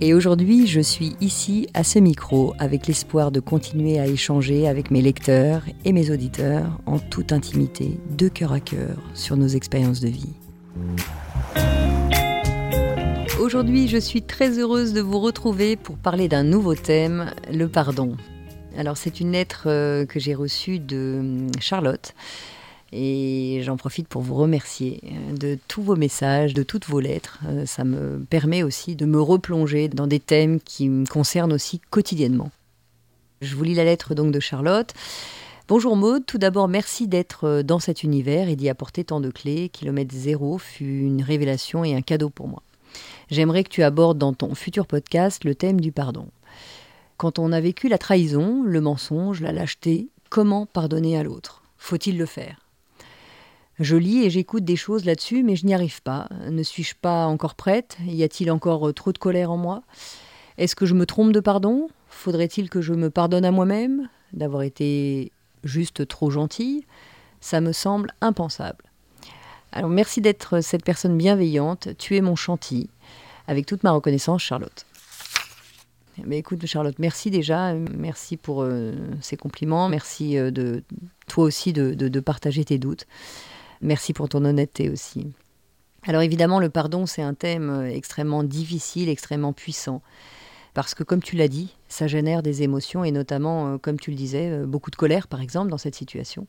Et aujourd'hui, je suis ici à ce micro avec l'espoir de continuer à échanger avec mes lecteurs et mes auditeurs en toute intimité, de cœur à cœur, sur nos expériences de vie. Aujourd'hui, je suis très heureuse de vous retrouver pour parler d'un nouveau thème, le pardon. Alors c'est une lettre euh, que j'ai reçue de hum, Charlotte et j'en profite pour vous remercier euh, de tous vos messages, de toutes vos lettres. Euh, ça me permet aussi de me replonger dans des thèmes qui me concernent aussi quotidiennement. Je vous lis la lettre donc de Charlotte. Bonjour Maude, tout d'abord merci d'être euh, dans cet univers et d'y apporter tant de clés. Kilomètre zéro fut une révélation et un cadeau pour moi. J'aimerais que tu abordes dans ton futur podcast le thème du pardon. Quand on a vécu la trahison, le mensonge, la lâcheté, comment pardonner à l'autre? Faut-il le faire? Je lis et j'écoute des choses là-dessus, mais je n'y arrive pas. Ne suis-je pas encore prête? Y a-t-il encore euh, trop de colère en moi? Est-ce que je me trompe de pardon? Faudrait-il que je me pardonne à moi-même? D'avoir été juste trop gentille? Ça me semble impensable. Alors merci d'être cette personne bienveillante. Tu es mon chantier. Avec toute ma reconnaissance, Charlotte. Mais écoute, Charlotte, merci déjà. Merci pour euh, ces compliments. Merci euh, de toi aussi de partager tes doutes. Merci pour ton honnêteté aussi. Alors évidemment, le pardon, c'est un thème euh, extrêmement difficile, extrêmement puissant. Parce que comme tu l'as dit, ça génère des émotions et notamment, euh, comme tu le disais, euh, beaucoup de colère, par exemple, dans cette situation.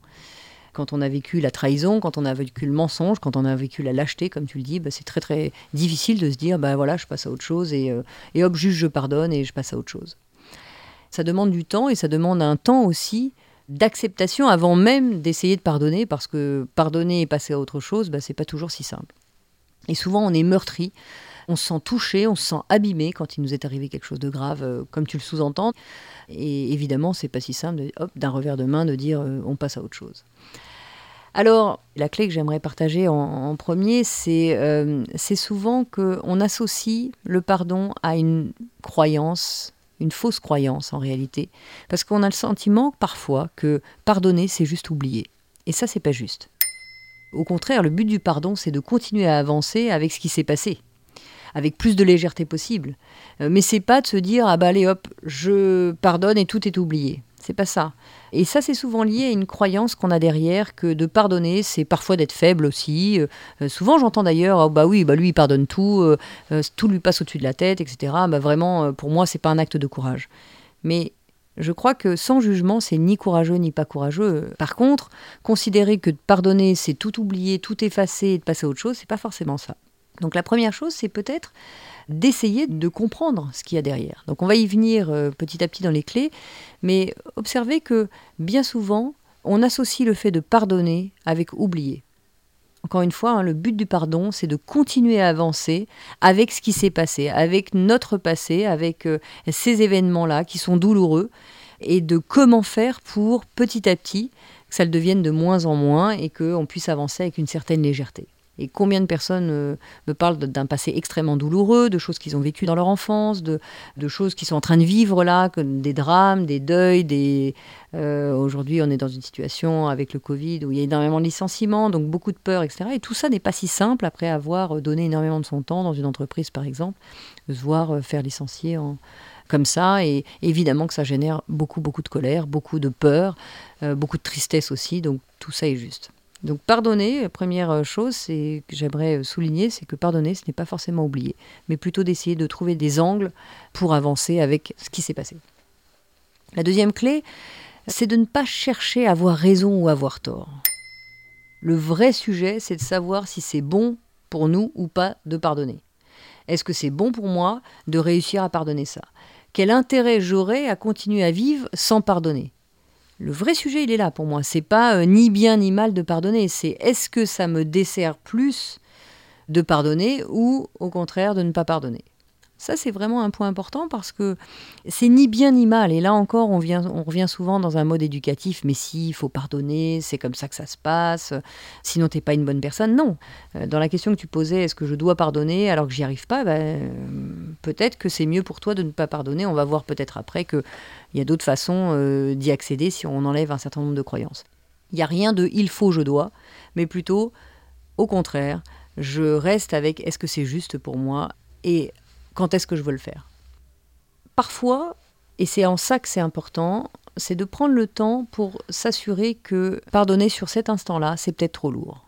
Quand on a vécu la trahison, quand on a vécu le mensonge, quand on a vécu la lâcheté, comme tu le dis, bah, c'est très très difficile de se dire, bah voilà, je passe à autre chose et, et hop, juste je pardonne et je passe à autre chose. Ça demande du temps et ça demande un temps aussi d'acceptation avant même d'essayer de pardonner, parce que pardonner et passer à autre chose, bah, c'est pas toujours si simple. Et souvent, on est meurtri, on se sent touché, on se sent abîmé quand il nous est arrivé quelque chose de grave, euh, comme tu le sous-entends. Et évidemment, c'est pas si simple d'un revers de main de dire euh, on passe à autre chose. Alors, la clé que j'aimerais partager en, premier, euh, c'est souvent qu'on associe le pardon à une croyance une fausse croyance en réalité, parce qu'on a le sentiment parfois que pardonner, c'est juste oublier. Et ça, c'est pas juste. Au contraire, le but du pardon, c'est de continuer à avancer avec ce qui s'est passé, avec plus de légèreté possible. Euh, mais c'est pas de se dire ah bah allez hop, je pardonne et tout est oublié. C'est pas ça. Et ça, c'est souvent lié à une croyance qu'on a derrière que de pardonner, c'est parfois d'être faible aussi. Euh, euh, souvent, j'entends d'ailleurs, oh, bah oui, bah lui, il pardonne tout, euh, tout lui passe au-dessus de la tête, etc. Bah vraiment, pour moi, c'est pas un acte de courage. Mais je crois que sans jugement, c'est ni courageux ni pas courageux. Par contre, considérer que de pardonner, c'est tout oublier, tout effacer et de passer à autre chose, c'est pas forcément ça. Donc la première chose, c'est peut-être d'essayer de comprendre ce qu'il y a derrière. Donc on va y venir euh, petit à petit dans les clés, mais observez que bien souvent, on associe le fait de pardonner avec oublier. Encore une fois, hein, le but du pardon, c'est de continuer à avancer avec ce qui s'est passé, avec notre passé, avec euh, ces événements-là qui sont douloureux, et de comment faire pour petit à petit que ça le devienne de moins en moins et qu'on puisse avancer avec une certaine légèreté. Et combien de personnes euh, me parlent d'un passé extrêmement douloureux, de choses qu'ils ont vécues dans leur enfance, de, choses qu'ils sont en train de vivre là, des drames, des deuils, des... Euh, aujourd'hui, on est dans une situation avec le Covid où il y a énormément de licenciements, donc beaucoup de peur, etc. Et tout ça n'est pas si simple après avoir donné énormément de son temps dans une entreprise, par exemple, de se voir euh, faire licencier comme ça. Et évidemment que ça génère beaucoup, beaucoup de colère, beaucoup de peur, beaucoup de tristesse aussi. Donc tout ça est juste. Donc pardonner, première euh, chose que j'aimerais euh, souligner, c'est que pardonner, ce n'est pas forcément oublier, mais plutôt d'essayer de trouver des angles pour avancer avec ce qui s'est passé. La deuxième clé, c'est de ne pas chercher à avoir raison ou avoir tort. Le vrai sujet, c'est de savoir si c'est bon pour nous ou pas de pardonner. Est-ce que c'est bon pour moi de réussir à pardonner ça? Quel intérêt j'aurais à continuer à vivre sans pardonner? Le vrai sujet, il est là pour moi. C'est pas euh, ni bien ni mal de pardonner. C'est est-ce que ça me dessert plus de pardonner ou au contraire de ne pas pardonner? Ça, c'est vraiment un point important parce que c'est ni bien ni mal. Et là encore, on, vient, on revient souvent dans un mode éducatif. Mais si, il faut pardonner, c'est comme ça que ça se passe. Sinon, t'es pas une bonne personne. Non. Euh, dans la question que tu posais, est-ce que je dois pardonner alors que j'y arrive pas ben, Peut-être que c'est mieux pour toi de ne pas pardonner. On va voir peut-être après qu'il y a d'autres façons euh, d'y accéder si on enlève un certain nombre de croyances. Il n'y a rien de il faut, je dois, mais plutôt, au contraire, je reste avec est-ce que c'est juste pour moi et quand est-ce que je veux le faire. Parfois, et c'est en ça que c'est important, c'est de prendre le temps pour s'assurer que pardonner sur cet instant-là, c'est peut-être trop lourd.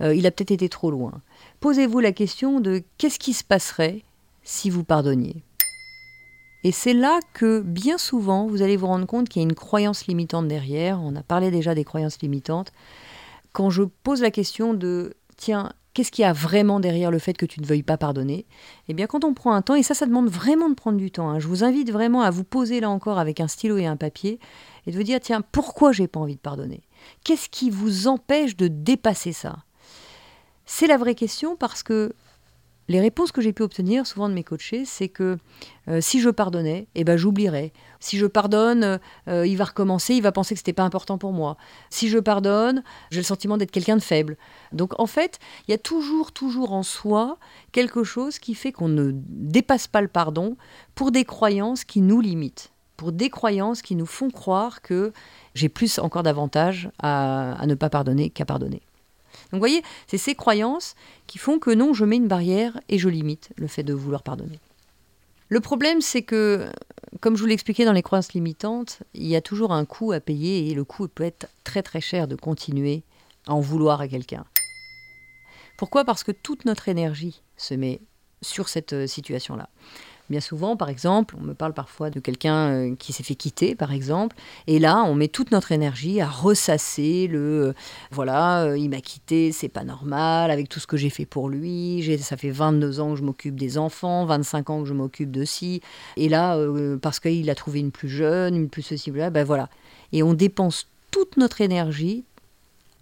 Euh, il a peut-être été trop loin. Posez-vous la question de qu'est-ce qui se passerait si vous pardonniez. Et c'est là que bien souvent, vous allez vous rendre compte qu'il y a une croyance limitante derrière. On a parlé déjà des croyances limitantes. Quand je pose la question de, tiens, Qu'est-ce qu'il y a vraiment derrière le fait que tu ne veuilles pas pardonner? Eh bien, quand on prend un temps, et ça, ça demande vraiment de prendre du temps, hein, je vous invite vraiment à vous poser là encore avec un stylo et un papier et de vous dire tiens, pourquoi j'ai pas envie de pardonner? Qu'est-ce qui vous empêche de dépasser ça? C'est la vraie question parce que les réponses que j'ai pu obtenir souvent de mes coachés, c'est que euh, si je pardonnais, eh ben j'oublierais. Si je pardonne, euh, il va recommencer, il va penser que ce n'était pas important pour moi. Si je pardonne, j'ai le sentiment d'être quelqu'un de faible. Donc en fait, il y a toujours, toujours en soi quelque chose qui fait qu'on ne dépasse pas le pardon pour des croyances qui nous limitent, pour des croyances qui nous font croire que j'ai plus encore d'avantages à ne pas pardonner qu'à pardonner. Donc vous voyez, c'est ces croyances qui font que non, je mets une barrière et je limite le fait de vouloir pardonner. Le problème, c'est que, comme je vous l'expliquais dans les croyances limitantes, il y a toujours un coût à payer et le coût peut être très très cher de continuer à en vouloir à quelqu'un. Pourquoi? Parce que toute notre énergie se met sur cette euh, situation-là. Bien souvent, par exemple, on me parle parfois de quelqu'un euh, qui s'est fait quitter, par exemple, et là, on met toute notre énergie à ressasser le euh, voilà, euh, il m'a quitté, c'est pas normal, avec tout ce que j'ai fait pour lui, ça fait 22 ans que je m'occupe des enfants, 25 ans que je m'occupe de ci, et là, parce qu'il a trouvé une plus jeune, une plus ceci, ben voilà. Et on dépense toute notre énergie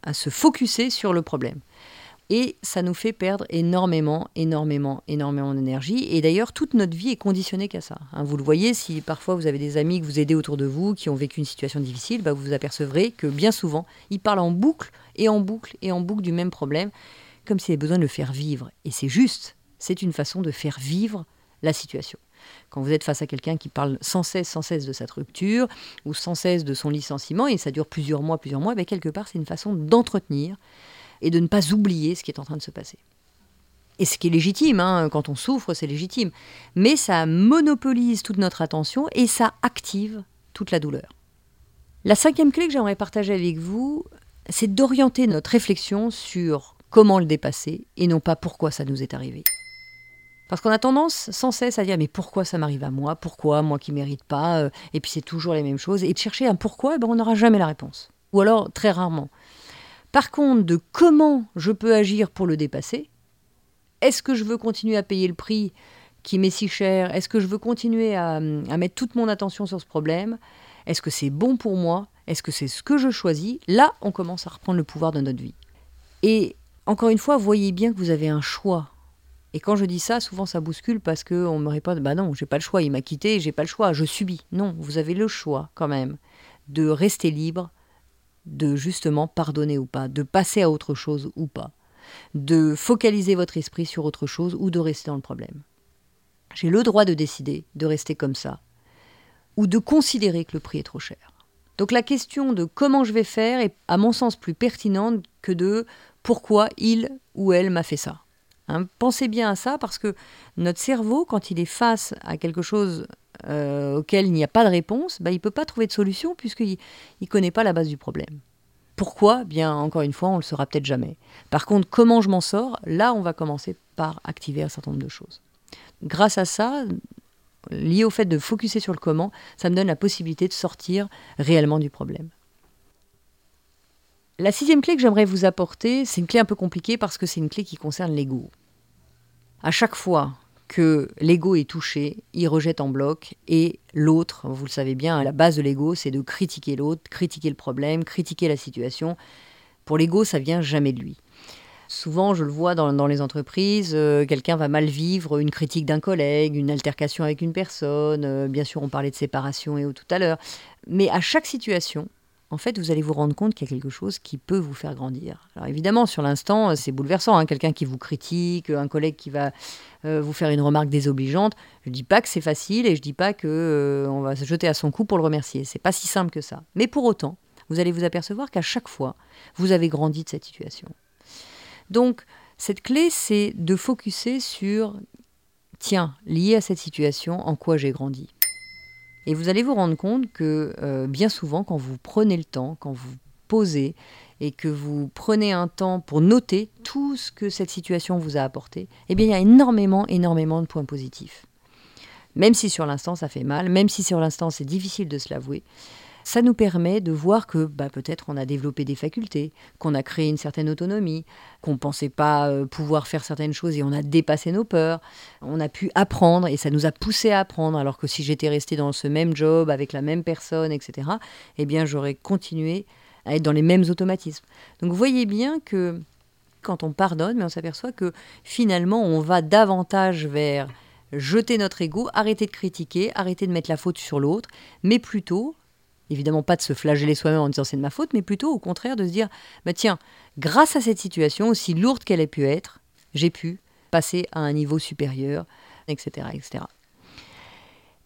à se focuser sur le problème. Et ça nous fait perdre énormément, énormément, énormément d'énergie. Et d'ailleurs, toute notre vie est conditionnée qu'à ça. Hein. vous le voyez, si parfois vous avez des amis que vous aidez autour de vous, qui ont vécu une situation difficile, bah, vous vous apercevrez que bien souvent, ils parlent en boucle et en boucle et en boucle du même problème, comme s'il y avait besoin de le faire vivre. Et c'est juste, c'est une façon de faire vivre la situation. Quand vous êtes face à quelqu'un qui parle sans cesse, sans cesse de cette rupture, ou sans cesse de son licenciement, et ça dure plusieurs mois, plusieurs mois, ben quelque part, c'est une façon d'entretenir et de ne pas oublier ce qui est en train de se passer. Et ce qui est légitime, hein, quand on souffre, c'est légitime. Mais ça monopolise toute notre attention et ça active toute la douleur. La cinquième clé que j'aimerais partager avec vous, c'est d'orienter notre réflexion sur comment le dépasser et non pas pourquoi ça nous est arrivé. Parce qu'on a tendance sans cesse à dire mais pourquoi ça m'arrive à moi? Pourquoi moi qui mérite pas euh, Et puis c'est toujours les mêmes choses. Et de chercher un pourquoi, eh ben on n'aura jamais la réponse. Ou alors très rarement. Par contre, de comment je peux agir pour le dépasser, est-ce que je veux continuer à payer le prix qui m'est si cher Est-ce que je veux continuer à, mettre toute mon attention sur ce problème Est-ce que c'est bon pour moi Est-ce que c'est ce que je choisis Là, on commence à reprendre le pouvoir de notre vie. Et encore une fois, voyez bien que vous avez un choix. Et quand je dis ça, souvent ça bouscule parce qu'on me répond Bah non, j'ai pas le choix, il m'a quitté, j'ai pas le choix, je subis. Non, vous avez le choix quand même de rester libre, de justement pardonner ou pas, de passer à autre chose ou pas, de focaliser votre esprit sur autre chose ou de rester dans le problème. J'ai le droit de décider de rester comme ça ou de considérer que le prix est trop cher. Donc la question de comment je vais faire est à mon sens plus pertinente que de pourquoi il ou elle m'a fait ça. Hein, pensez bien à ça parce que notre cerveau, quand il est face à quelque chose euh, auquel il n'y a pas de réponse, bah, il ne peut pas trouver de solution puisqu'il ne connaît pas la base du problème. Pourquoi? Bien, encore une fois, on le saura peut-être jamais. Par contre, comment je m'en sors? Là, on va commencer par activer un certain nombre de choses. Grâce à ça, lié au fait de focuser sur le comment, ça me donne la possibilité de sortir réellement du problème. La sixième clé que j'aimerais vous apporter, c'est une clé un peu compliquée parce que c'est une clé qui concerne l'ego. À chaque fois que l'ego est touché, il rejette en bloc, et l'autre, vous le savez bien, à la base de l'ego, c'est de critiquer l'autre, critiquer le problème, critiquer la situation. Pour l'ego, ça vient jamais de lui. Souvent, je le vois dans, les entreprises, euh, quelqu'un va mal vivre une critique d'un collègue, une altercation avec une personne. Euh, bien sûr, on parlait de séparation et tout à l'heure. Mais à chaque situation, en fait, vous allez vous rendre compte qu'il y a quelque chose qui peut vous faire grandir. Alors évidemment, sur l'instant, c'est bouleversant. Hein. Quelqu'un qui vous critique, un collègue qui va euh, vous faire une remarque désobligeante. Je ne dis pas que c'est facile et je ne dis pas euh, on va se jeter à son cou pour le remercier. C'est pas si simple que ça. Mais pour autant, vous allez vous apercevoir qu'à chaque fois, vous avez grandi de cette situation. Donc, cette clé, c'est de focuser sur, tiens, lié à cette situation, en quoi j'ai grandi. Et vous allez vous rendre compte que euh, bien souvent, quand vous prenez le temps, quand vous posez et que vous prenez un temps pour noter tout ce que cette situation vous a apporté, eh bien, il y a énormément, énormément de points positifs. Même si sur l'instant ça fait mal, même si sur l'instant c'est difficile de se l'avouer, ça nous permet de voir que bah, peut-être on a développé des facultés, qu'on a créé une certaine autonomie, qu'on ne pensait pas euh, pouvoir faire certaines choses et on a dépassé nos peurs, on a pu apprendre et ça nous a poussé à apprendre, alors que si j'étais resté dans ce même job avec la même personne, etc., eh bien j'aurais continué à être dans les mêmes automatismes. Donc vous voyez bien que quand on pardonne, mais on s'aperçoit que finalement on va davantage vers jeter notre ego, arrêter de critiquer, arrêter de mettre la faute sur l'autre, mais plutôt évidemment pas de se flageller soi-même en disant c'est de ma faute, mais plutôt au contraire de se dire bah tiens, grâce à cette situation, aussi lourde qu'elle ait pu être, j'ai pu passer à un niveau supérieur, etc., etc.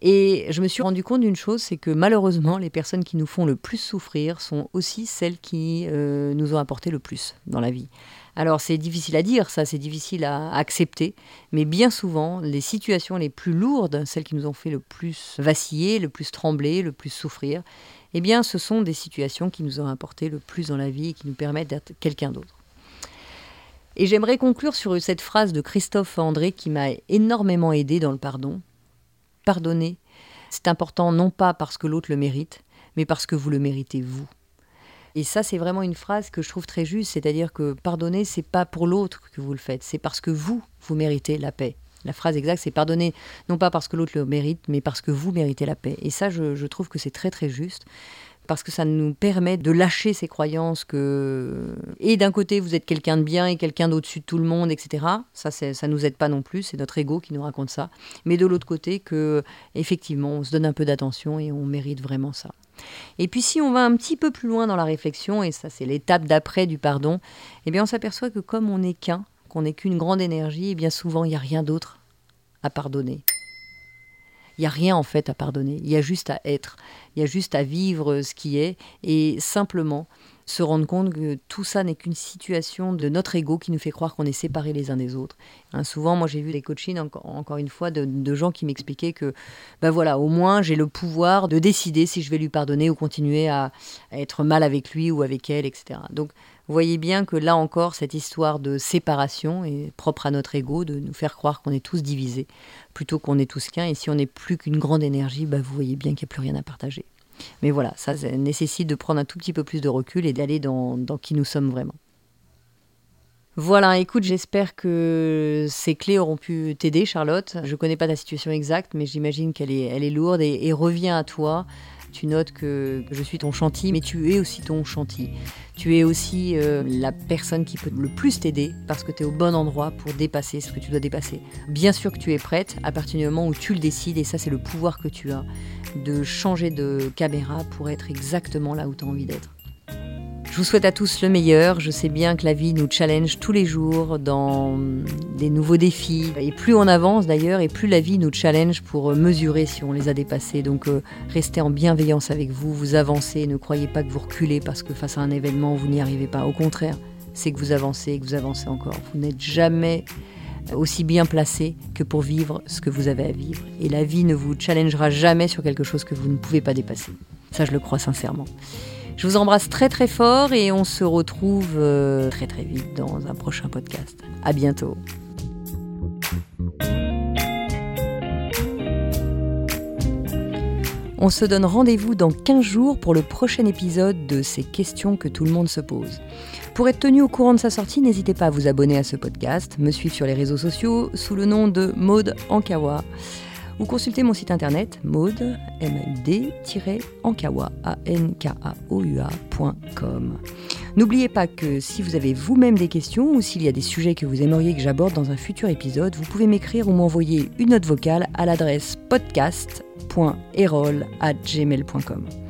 Et je me suis rendu compte d'une chose, c'est que malheureusement, les personnes qui nous font le plus souffrir sont aussi celles qui euh, nous ont apporté le plus dans la vie. Alors c'est difficile à dire, ça c'est difficile à accepter, mais bien souvent, les situations les plus lourdes, celles qui nous ont fait le plus vaciller, le plus trembler, le plus souffrir, eh bien ce sont des situations qui nous ont apporté le plus dans la vie et qui nous permettent d'être quelqu'un d'autre. Et j'aimerais conclure sur cette phrase de Christophe André qui m'a énormément aidé dans le pardon. Pardonner, c'est important non pas parce que l'autre le mérite, mais parce que vous le méritez vous. Et ça, c'est vraiment une phrase que je trouve très juste, c'est-à-dire que pardonner, c'est pas pour l'autre que vous le faites, c'est parce que vous, vous méritez la paix. La phrase exacte, c'est pardonner, non pas parce que l'autre le mérite, mais parce que vous méritez la paix. Et ça, je, je trouve que c'est très très juste parce que ça nous permet de lâcher ces croyances que et d'un côté vous êtes quelqu'un de bien et quelqu'un d'au-dessus de tout le monde, etc. Ça, ça nous aide pas non plus, c'est notre ego qui nous raconte ça. Mais de l'autre côté que effectivement on se donne un peu d'attention et on mérite vraiment ça. Et puis si on va un petit peu plus loin dans la réflexion, et ça c'est l'étape d'après du pardon, eh bien on s'aperçoit que comme on n'est qu'un, qu'on n'est qu'une grande énergie, et eh bien souvent il n'y a rien d'autre à pardonner. Il n'y a rien en fait à pardonner, il y a juste à être, il y a juste à vivre ce qui est et simplement se rendre compte que tout ça n'est qu'une situation de notre ego qui nous fait croire qu'on est séparés les uns des autres. Hein, souvent, moi j'ai vu des coachings, encore, une fois, de, gens qui m'expliquaient que, ben voilà, au moins j'ai le pouvoir de décider si je vais lui pardonner ou continuer à, à être mal avec lui ou avec elle, etc. Donc vous voyez bien que là encore, cette histoire de séparation est propre à notre ego, de nous faire croire qu'on est tous divisés, plutôt qu'on est tous qu'un. Et si on n'est plus qu'une grande énergie, bah, vous voyez bien qu'il n'y a plus rien à partager. Mais voilà, ça, nécessite de prendre un tout petit peu plus de recul et d'aller dans, qui nous sommes vraiment. Voilà, écoute, j'espère que ces clés auront pu t'aider, Charlotte. Je ne connais pas ta situation exacte, mais j'imagine qu'elle est, elle est lourde et, et revient à toi tu notes que je suis ton chantier, mais tu es aussi ton chantier. Tu es aussi euh, la personne qui peut le plus t'aider parce que tu es au bon endroit pour dépasser ce que tu dois dépasser. Bien sûr que tu es prête à partir du moment où tu le décides, et ça c'est le pouvoir que tu as, de changer de caméra pour être exactement là où tu as envie d'être. Je vous souhaite à tous le meilleur. Je sais bien que la vie nous challenge tous les jours dans des nouveaux défis. Et plus on avance d'ailleurs, et plus la vie nous challenge pour mesurer si on les a dépassés. Donc euh, restez en bienveillance avec vous, vous avancez. Ne croyez pas que vous reculez parce que face à un événement, vous n'y arrivez pas. Au contraire, c'est que vous avancez et que vous avancez encore. Vous n'êtes jamais aussi bien placé que pour vivre ce que vous avez à vivre. Et la vie ne vous challengera jamais sur quelque chose que vous ne pouvez pas dépasser. Ça, je le crois sincèrement. Je vous embrasse très très fort et on se retrouve euh, très très vite dans un prochain podcast. À bientôt. On se donne rendez-vous dans 15 jours pour le prochain épisode de ces questions que tout le monde se pose. Pour être tenu au courant de sa sortie, n'hésitez pas à vous abonner à ce podcast, me suivre sur les réseaux sociaux sous le nom de Maude Ankawa ou consulter mon site internet maude, ankawa N'oubliez pas que si vous avez vous-même des questions ou s'il y a des sujets que vous aimeriez que j'aborde dans un futur épisode, vous pouvez m'écrire ou m'envoyer une note vocale à l'adresse podcast.erol@gmail.com.